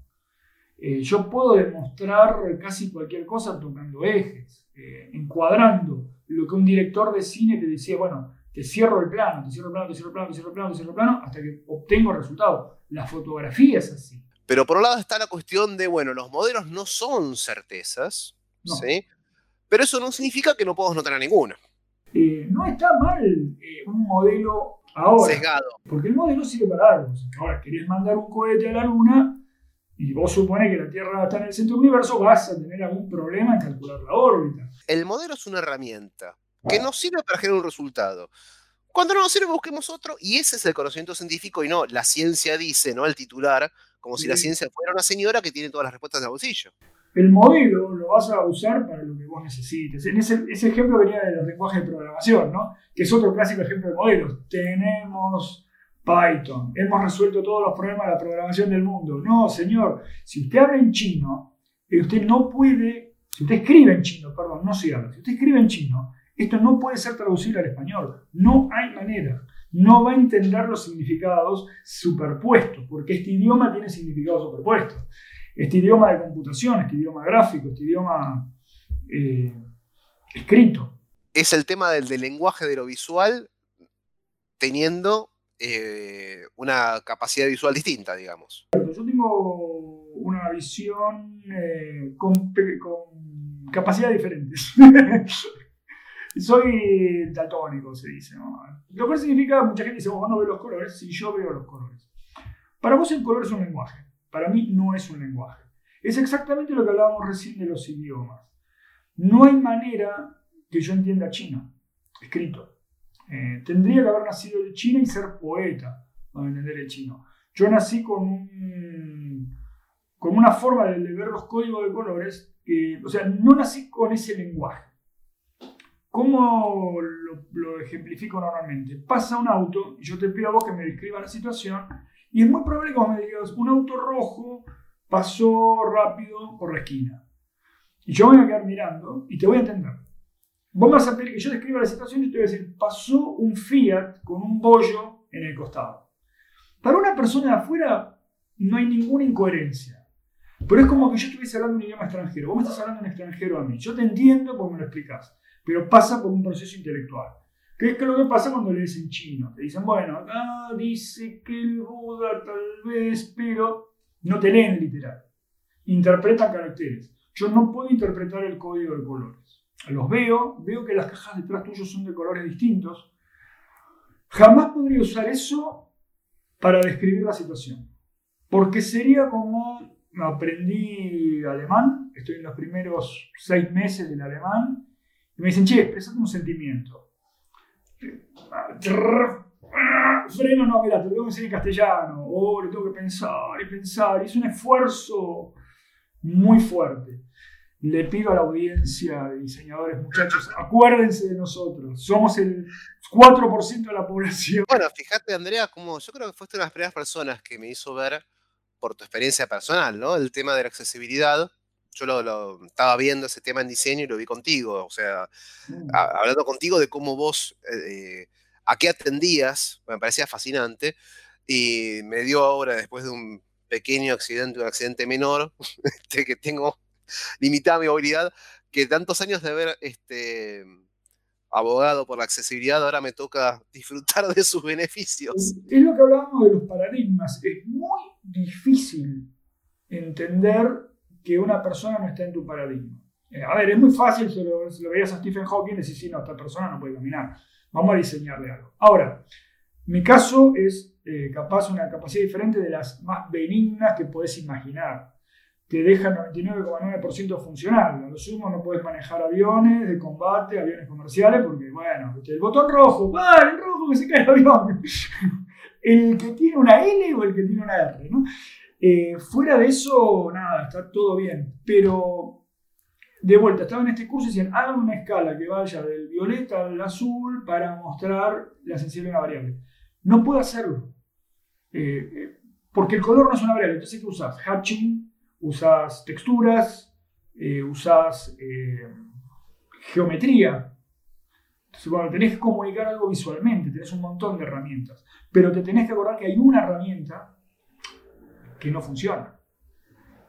Eh, yo puedo demostrar casi cualquier cosa tocando ejes, eh, encuadrando lo que un director de cine te decía, bueno, te cierro el plano, te cierro el plano, te cierro el plano, te cierro el plano, te cierro el plano, hasta que obtengo el resultado. La fotografía es así. Pero por un lado está la cuestión de, bueno, los modelos no son certezas, ¿sí? Pero eso no significa que no podamos no tener ninguna. Eh, no está mal un modelo Ahora, Porque el modelo sirve para algo. Ahora, querés mandar un cohete a la Luna y vos supones que la Tierra está en el centro del universo, vas a tener algún problema en calcular la órbita. El modelo es una herramienta que nos sirve para generar un resultado. Cuando no nos sirve, busquemos otro, y ese es el conocimiento científico y no la ciencia dice, ¿no? El titular, como si la ciencia fuera una señora que tiene todas las respuestas de bolsillo el modelo lo vas a usar para lo que vos necesites. En ese, ejemplo venía de los lenguajes de programación, ¿no? que es otro clásico ejemplo de modelos. Tenemos Python, hemos resuelto todos los problemas de la programación del mundo. No, señor, si usted habla en chino, eh, usted no puede, si usted escribe en chino, perdón, no si habla, si usted escribe en chino, esto no puede ser traducido al español. No hay manera. No va a entender los significados superpuestos, porque este idioma tiene significados superpuestos este idioma de computación, este idioma gráfico, este idioma eh, escrito. Es el tema del, lenguaje de lo visual teniendo eh, una capacidad visual distinta, digamos. Yo tengo una visión eh, con, capacidades diferentes. Soy daltónico, se dice. Lo cual significa, mucha gente dice, vos no ves los colores, si yo veo los colores. Para vos el color es un lenguaje. Para mí no es un lenguaje. Es exactamente lo que hablábamos recién de los idiomas. No hay manera que yo entienda chino, escrito. Eh, tendría que haber nacido de China y ser poeta para entender el chino. Yo nací con, con una forma de, ver los códigos de colores, que, o sea, no nací con ese lenguaje. ¿Cómo lo, lo, ejemplifico normalmente? Pasa un auto y yo te pido a vos que me describa la situación y es muy probable que vos me digas, un auto rojo pasó rápido por la esquina. Y yo voy a quedar mirando y te voy a entender. Vos vas a pedir que yo describa la situación y te voy a decir, pasó un Fiat con un bollo en el costado. Para una persona de afuera no hay ninguna incoherencia. Pero es como que yo estuviese hablando un idioma extranjero. Vos me estás hablando en extranjero a mí. Yo te entiendo porque me lo explicas. Pero pasa por un proceso intelectual. ¿Qué es lo que pasa cuando lees en chino? Te dicen, bueno, acá dice que el Buda tal vez, pero no te leen literal. Interpretan caracteres. Yo no puedo interpretar el código de colores. Los veo, veo que las cajas detrás tuyos son de colores distintos. Jamás podría usar eso para describir la situación. Porque sería como aprendí alemán, estoy en los primeros seis meses del alemán, y me dicen, che, expresate un sentimiento. Freno, no, mira, te lo tengo que decir en castellano, o le tengo que pensar y pensar, y es un esfuerzo muy fuerte. Le pido a la audiencia de diseñadores, muchachos, acuérdense de nosotros, somos el 4% de la población. Bueno, fíjate, Andrea, como yo creo que fuiste una de las primeras personas que me hizo ver por tu experiencia personal, ¿no? El tema de la accesibilidad. Yo lo, estaba viendo ese tema en diseño y lo vi contigo, o sea, mm. hablando contigo de cómo vos, eh, a qué atendías, me parecía fascinante, y me dio ahora, después de un pequeño accidente, un accidente menor, este, que tengo limitada mi movilidad, que tantos años de haber este, abogado por la accesibilidad, ahora me toca disfrutar de sus beneficios. Es lo que hablábamos de los paradigmas. Es muy difícil entender que una persona no está en tu paradigma. Eh, a ver, es muy fácil, si lo, veías a Stephen Hawking, decir, sí, no, esta persona no puede caminar. Vamos a diseñarle algo. Ahora, mi caso es eh, capaz una capacidad diferente de las más benignas que podés imaginar te deja 99,9% funcional. A lo sumo no puedes manejar aviones de combate, aviones comerciales, porque, bueno, el botón rojo, ¡ah, el rojo que se cae el avión! el que tiene una L o el que tiene una R, ¿no? Eh, fuera de eso, nada, está todo bien. Pero, de vuelta, estaba en este curso y decían, hagan una escala que vaya del violeta al azul para mostrar la sensibilidad de una variable. No puedo hacerlo. Eh, eh, porque el color no es una variable. Entonces, ¿qué usas? Hatching usas texturas, usas geometría. Entonces, cuando tenés que comunicar algo visualmente, tenés un montón de herramientas, pero te tenés que acordar que hay una herramienta que no funciona.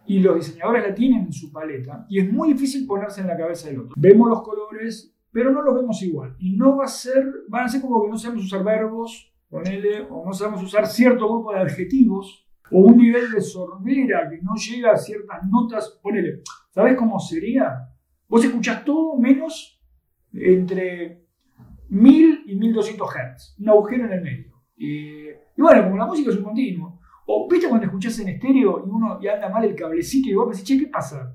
Y los diseñadores la tienen en su paleta y es muy difícil ponerse en la cabeza del otro. Vemos los colores, pero no los vemos igual. Y no va a ser, van a ser como que no sabemos usar verbos, L, o no sabemos usar cierto grupo de adjetivos o un nivel de sordera que no llega a ciertas notas, ponele, ¿sabes cómo sería? Vos escuchás todo menos entre 1000 y 1200 Hz, un agujero en el medio. Y, bueno, como la música es un continuo, o viste cuando escuchás en estéreo y uno y anda mal el cablecito y vos decís, che, ¿qué pasa?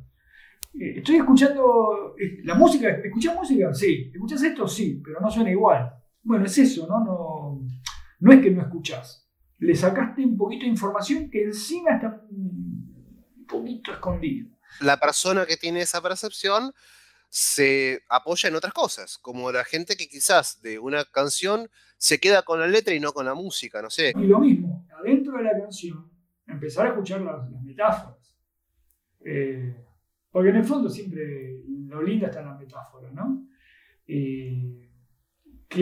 Eh, estoy escuchando eh, la música, ¿escuchás música? Sí. ¿Escuchás esto? Sí, pero no suena igual. Bueno, es eso, ¿no? No, no es que no escuchás le sacaste un poquito de información que encima está un poquito escondida. La persona que tiene esa percepción se apoya en otras cosas, como la gente que quizás de una canción se queda con la letra y no con la música, no sé. Y lo mismo, adentro de la canción, empezar a escuchar las, metáforas. Eh, porque en el fondo siempre lo lindo está en la metáfora, ¿no? ¿Qué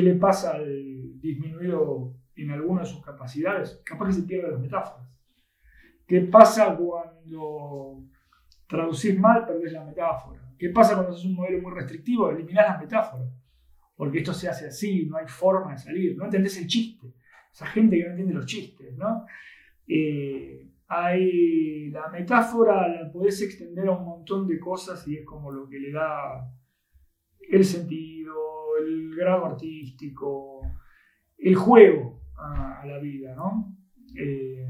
le pasa al disminuido en alguna de sus capacidades, capaz que se pierden las metáforas. ¿Qué pasa cuando traducís mal, perdés la metáfora? ¿Qué pasa cuando haces un modelo muy restrictivo? Eliminás las metáforas. Porque esto se hace así, no hay forma de salir, no entendés el chiste. Esa gente que no entiende los chistes, ¿no? Eh, hay la metáfora, la podés extender a un montón de cosas y es como lo que le da el sentido, el grado artístico, el juego a, la vida, ¿no? Eh,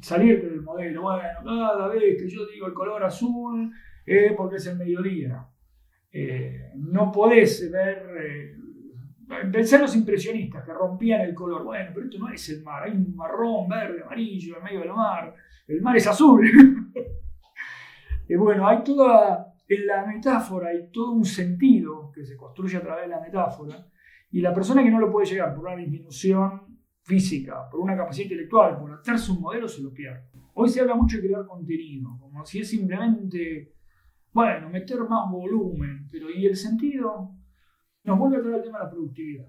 salirte del modelo, bueno, cada vez que yo digo el color azul porque es el mediodía. Eh, no podés ver, eh, pensé en los impresionistas que rompían el color, bueno, pero esto no es el mar, hay un marrón, verde, amarillo en medio del mar, el mar es azul. y bueno, hay toda, en la metáfora hay todo un sentido que se construye a través de la metáfora, y la persona que no lo puede llegar por una disminución física, por una capacidad intelectual, por hacerse un modelo, se lo pierde. Hoy se habla mucho de crear contenido, como si es simplemente, bueno, meter más volumen, pero ¿y el sentido? Nos vuelve a traer el tema de la productividad.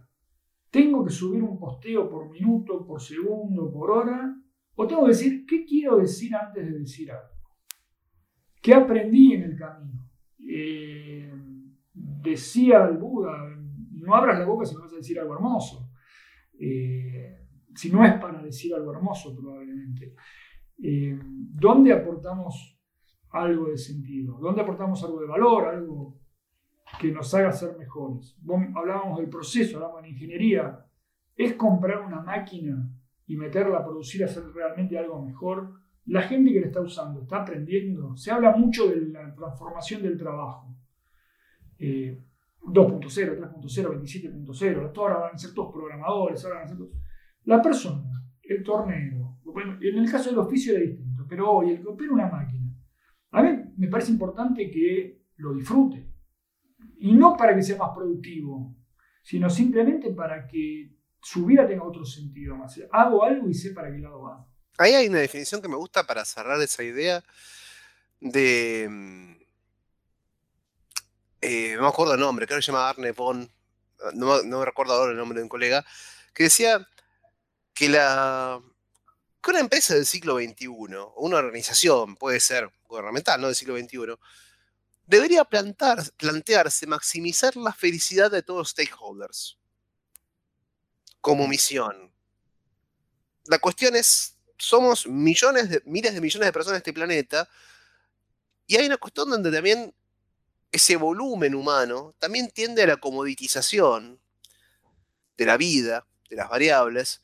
¿Tengo que subir un posteo por minuto, por segundo, por hora? ¿O tengo que decir qué quiero decir antes de decir algo? ¿Qué aprendí en el camino? Eh, decía el Buda, no abras la boca si no vas a decir algo hermoso. Eh, si no es para decir algo hermoso, probablemente. Eh, ¿Dónde aportamos algo de sentido? ¿Dónde aportamos algo de valor? Algo que nos haga ser mejores. hablábamos del proceso, hablábamos de ingeniería. ¿Es comprar una máquina y meterla a producir, hacer realmente algo mejor? La gente que la está usando está aprendiendo. Se habla mucho de la transformación del trabajo. 2.0, 3.0, 27.0. Ahora van a ser todos programadores, ahora van a ser todos... La persona, el torneo, en el caso del oficio era distinto, pero hoy el que opera una máquina, a mí me parece importante que lo disfrute. Y no para que sea más productivo, sino simplemente para que su vida tenga otro sentido más. Hago algo y sé para qué lado va. Ahí hay una definición que me gusta para cerrar esa idea de... Eh, no me acuerdo el nombre, creo que se llama Arne no, no me recuerdo ahora el nombre de un colega, que decía que la que una empresa del siglo XXI, o una organización, puede ser gubernamental, no del siglo XXI, debería plantar, plantearse maximizar la felicidad de todos los stakeholders como misión. La cuestión es, somos millones de, miles de millones de personas en este planeta, y hay una cuestión donde también ese volumen humano también tiende a la comoditización de la vida, de las variables,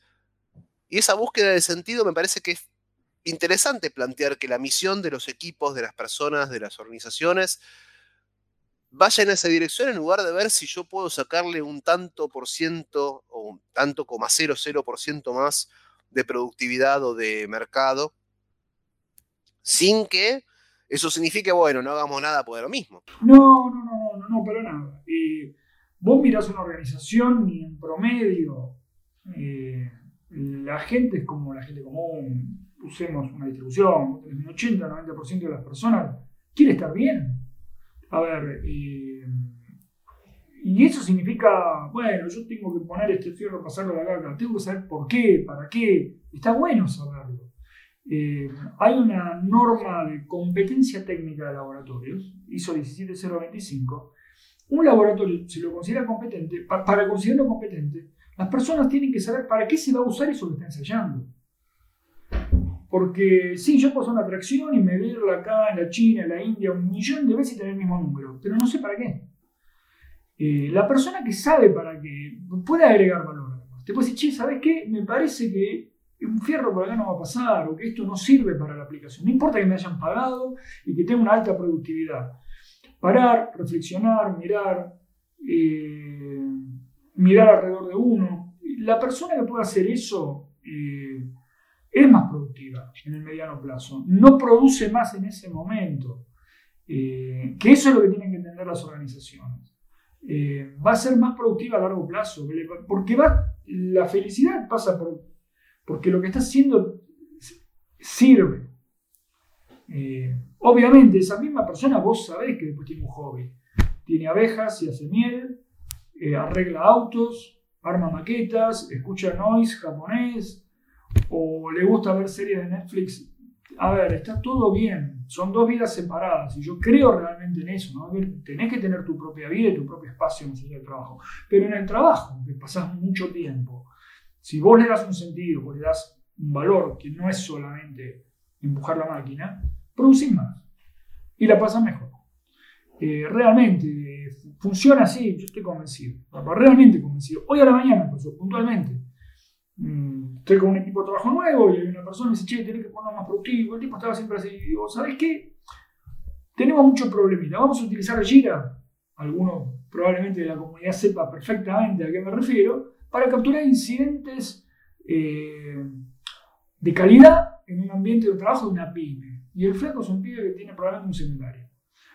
y esa búsqueda de sentido me parece que es interesante plantear que la misión de los equipos, de las personas, de las organizaciones, vaya en esa dirección en lugar de ver si yo puedo sacarle un tanto por ciento o un tanto coma cero por ciento más de productividad o de mercado, sin que eso signifique, bueno, no hagamos nada por lo mismo. No, no, no, no, no, para nada. Eh, vos mirás una organización y en promedio eh, la gente es como la gente común, usemos una distribución, un 80-90% de las personas quiere estar bien. A ver, eh, y eso significa, bueno, yo tengo que poner este fierro, pasarlo de acá, acá, tengo que saber por qué, para qué, está bueno saberlo. Eh, hay una norma de competencia técnica de laboratorios, ISO 17025. Un laboratorio, si lo considera competente, para considerarlo competente, las personas tienen que saber para qué se va a usar eso que está ensayando. Porque sí, yo puedo hacer una atracción y medirla acá en la China, en la India, un millón de veces y tener el mismo número, pero no sé para qué. Eh, la persona que sabe para qué puede agregar valor. Te puede decir, che, ¿sabes qué? Me parece que un fierro por acá no va a pasar o que esto no sirve para la aplicación. No importa que me hayan pagado y que tenga una alta productividad. Parar, reflexionar, mirar. Eh, mirar alrededor de uno. La persona que puede hacer eso eh, es más productiva en el mediano plazo, no produce más en ese momento, eh, que eso es lo que tienen que entender las organizaciones. Eh, va a ser más productiva a largo plazo, porque va, la felicidad pasa por, porque lo que está haciendo sirve. obviamente, esa misma persona vos sabés que después tiene un hobby. Tiene abejas y hace miel, eh, arregla autos, arma maquetas, escucha noise japonés, o le gusta ver series de Netflix. A ver, está todo bien, son dos vidas separadas y yo creo realmente en eso, ¿no? Tenés que tener tu propia vida y tu propio espacio en el trabajo, pero en el trabajo, que pasás mucho tiempo, si vos le das un sentido, vos le das un valor que no es solamente empujar la máquina, producís más y la pasas mejor. Eh, realmente, funciona así, yo estoy convencido, realmente convencido. Hoy a la mañana pasó, puntualmente. Mm, estoy con un equipo de trabajo nuevo y hay una persona me dice, che, tenés que ponerlo más productivo. El tipo estaba siempre así. Y digo, ¿sabés qué? Tenemos muchos problemas. Vamos a utilizar Gira, alguno probablemente de la comunidad sepa perfectamente a qué me refiero, para capturar incidentes eh, de calidad en un ambiente de trabajo de una pyme. Y el flaco es un pibe que tiene probablemente un seminario.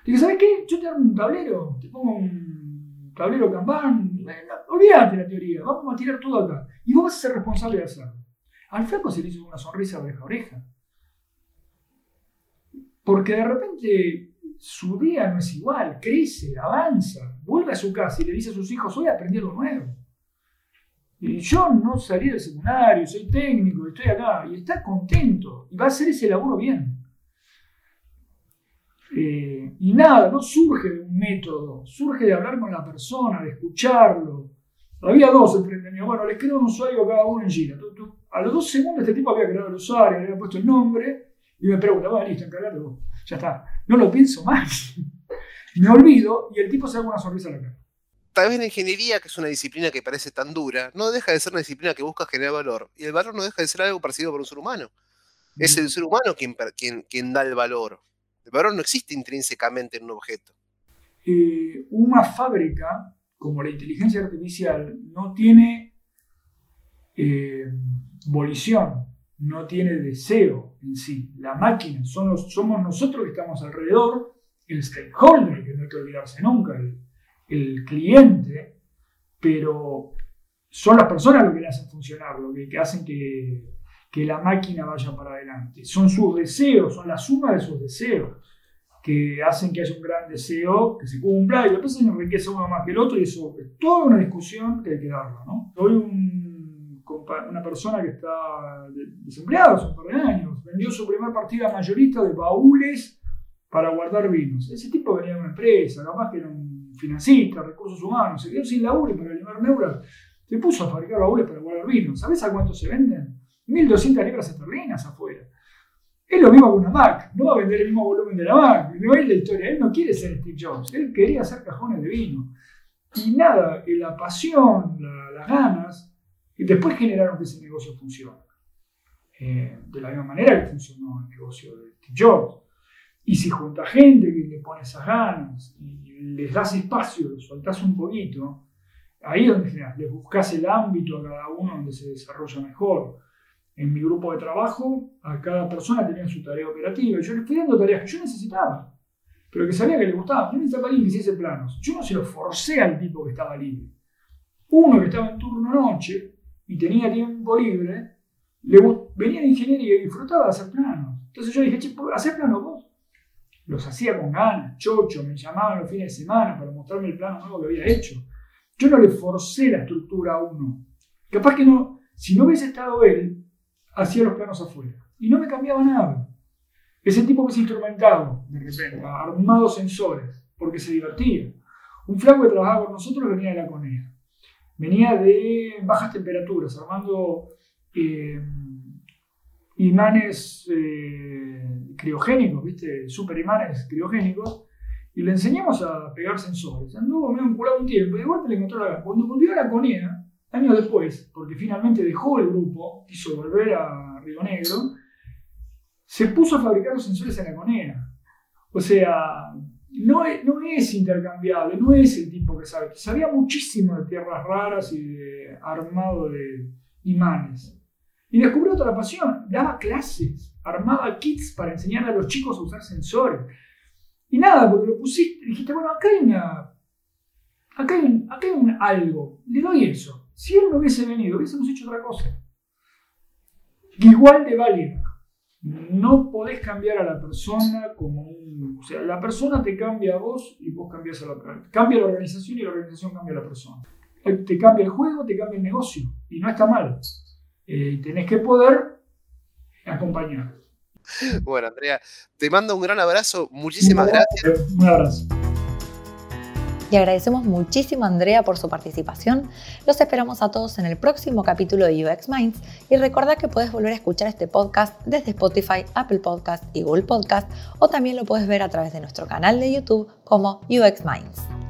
Dije, ¿sabes qué? Yo te hago un tablero, te pongo un tablero Kanban, olvídate la teoría, vamos a tirar todo acá. Y vos vas a ser responsable de hacerlo. Al flaco se le hizo una sonrisa oreja a oreja. Porque de repente su día no es igual, crece, avanza, vuelve a su casa y le dice a sus hijos, hoy aprendí algo nuevo. Y yo no salí del secundario, soy técnico, estoy acá, y está contento, y va a hacer ese laburo bien. Eh, y nada, no surge de un método, surge de hablar con la persona, de escucharlo. Había dos enfrente mío. Bueno, les creo un usuario cada uno en Gira. A los dos segundos este tipo había creado el usuario, le había puesto el nombre y me pregunta, bueno, listo, encargate vos. Ya está. No lo pienso más. me olvido y el tipo se da una sonrisa a la cara. Tal vez la ingeniería, que es una disciplina que parece tan dura, no deja de ser una disciplina que busca generar valor. Y el valor no deja de ser algo percibido por un ser humano. Es el ser humano quien, quien, quien da el valor. El valor no existe intrínsecamente en un objeto. Eh, una fábrica, como la inteligencia artificial, no tiene eh, volición, no tiene deseo en sí. La máquina, somos nosotros que estamos alrededor, el stakeholder, que no hay que olvidarse nunca, el, cliente, pero son las personas lo que le hacen funcionar, lo que, hacen que, que la máquina vaya para adelante. Son sus deseos, son la suma de sus deseos que hacen que haya un gran deseo que se cumpla y después se enriquece uno más que el otro y eso es toda una discusión que hay que darla. ¿no? Hoy un, una persona que está desempleada hace un par de años vendió su primer partida mayorista de baúles para guardar vinos. Ese tipo venía de una empresa, capaz que era un financista, recursos humanos, se quedó sin laburo para limar neuras se puso a fabricar baúles para guardar vinos. ¿Sabes a cuánto se venden? 1.200 libras esterlinas afuera. Es lo mismo que una Mac, no va a vender el mismo volumen de la Mac, no es la historia, él no quiere ser Steve Jobs, él quería hacer cajones de vino. Y nada, la pasión, las ganas, y después generaron que ese negocio funcione. Eh, de la misma manera que funcionó el negocio de Steve Jobs. Y si junta gente que le pone esas ganas y les das espacio, los soltás un poquito, ahí es donde les buscas el ámbito a cada uno donde se desarrolla mejor en mi grupo de trabajo, a cada persona tenía su tarea operativa. Yo le fui dando tareas que yo necesitaba, pero que sabía que le gustaba. Yo necesitaba alguien que hiciese planos. Yo no se lo forcé al tipo que estaba libre. Uno que estaba en turno noche y tenía tiempo libre, venía de ingeniería y disfrutaba de hacer planos. Entonces yo dije, che, ¿hacer planos vos? Los hacía con ganas, chocho, me llamaban los fines de semana para mostrarme el plano nuevo que había hecho. Yo no le forcé la estructura a uno. Capaz que no, si no hubiese estado él, hacía los planos afuera. Y no me cambiaba nada. Ese tipo que se instrumentado, de repente, armado sensores, porque se divertía. Un flaco que trabajaba con nosotros venía de la CONEA. Venía de bajas temperaturas, armando eh, imanes eh, criogénicos, ¿viste? Super imanes criogénicos. Y le enseñamos a pegar sensores. Anduvo medio enculado un tiempo y de vuelta le encontró la Cuando volvió a la CONEA, Años después, porque finalmente dejó el grupo, quiso volver a Río Negro, se puso a fabricar los sensores en la conea. O sea, no es, intercambiable, no es el tipo que sabe. Sabía muchísimo de tierras raras y de armado de imanes. Y descubrió otra pasión, daba clases, armaba kits para enseñar a los chicos a usar sensores. Y nada, porque lo dijiste, bueno, acá hay una. Acá hay, acá hay un algo, le doy eso. Si él no hubiese venido, hubiésemos hecho otra cosa. Igual de válida. No podés cambiar a la persona como un... O sea, la persona te cambia a vos y vos cambias a la persona. Cambia la organización y la organización cambia a la persona. Eh, te cambia el juego, te cambia el negocio. Y no está mal. Eh, tenés que poder acompañar. Bueno, Andrea, te mando un gran abrazo. Muchísimas gracias. Un abrazo y agradecemos muchísimo a Andrea por su participación. Los esperamos a todos en el próximo capítulo de UX Minds y recuerda que puedes volver a escuchar este podcast desde Spotify, Apple Podcast y Google Podcast o también lo puedes ver a través de nuestro canal de YouTube como UX Minds.